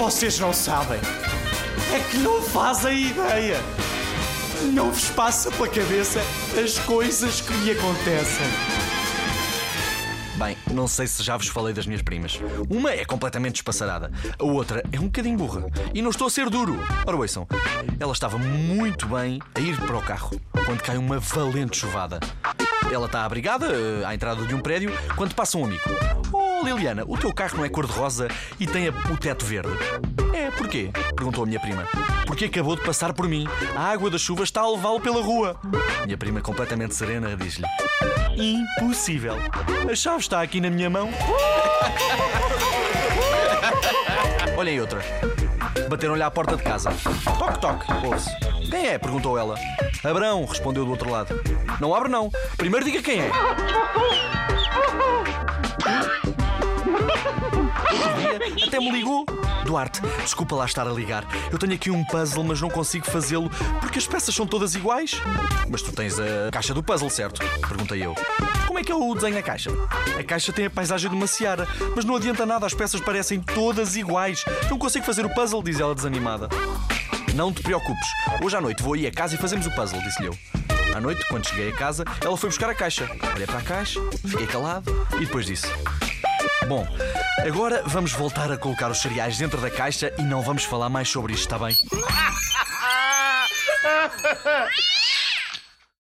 Vocês não sabem. É que não fazem ideia. Não vos passa pela cabeça as coisas que me acontecem. Bem, não sei se já vos falei das minhas primas. Uma é completamente despassarada, a outra é um bocadinho burra. E não estou a ser duro. Ora, ouçam, ela estava muito bem a ir para o carro quando cai uma valente chuvada. Ela está abrigada eh, à entrada de um prédio quando passa um amigo. Oh, Liliana, o teu carro não é cor-de-rosa e tem o teto verde? É, porquê? Perguntou a minha prima. Porque acabou de passar por mim. A água da chuva está a levá-lo pela rua. Minha prima, completamente serena, diz-lhe: Impossível. A chave está aqui na minha mão. Olhem outra. Bateram-lhe à porta de casa. Toque, toque, ouve-se. Quem é? perguntou ela. Abrão, respondeu do outro lado. Não abre, não. Primeiro diga quem é. Até me ligou. Duarte, desculpa lá estar a ligar. Eu tenho aqui um puzzle, mas não consigo fazê-lo porque as peças são todas iguais. Mas tu tens a caixa do puzzle, certo? Perguntei eu. Como é que o desenho da caixa? A caixa tem a paisagem de uma seara, mas não adianta nada, as peças parecem todas iguais. Não consigo fazer o puzzle, diz ela desanimada. Não te preocupes, hoje à noite vou aí a casa e fazemos o puzzle, disse-lhe eu. À noite, quando cheguei a casa, ela foi buscar a caixa. Olhei para a caixa, fiquei calado e depois disse: Bom, agora vamos voltar a colocar os cereais dentro da caixa e não vamos falar mais sobre isto, está bem?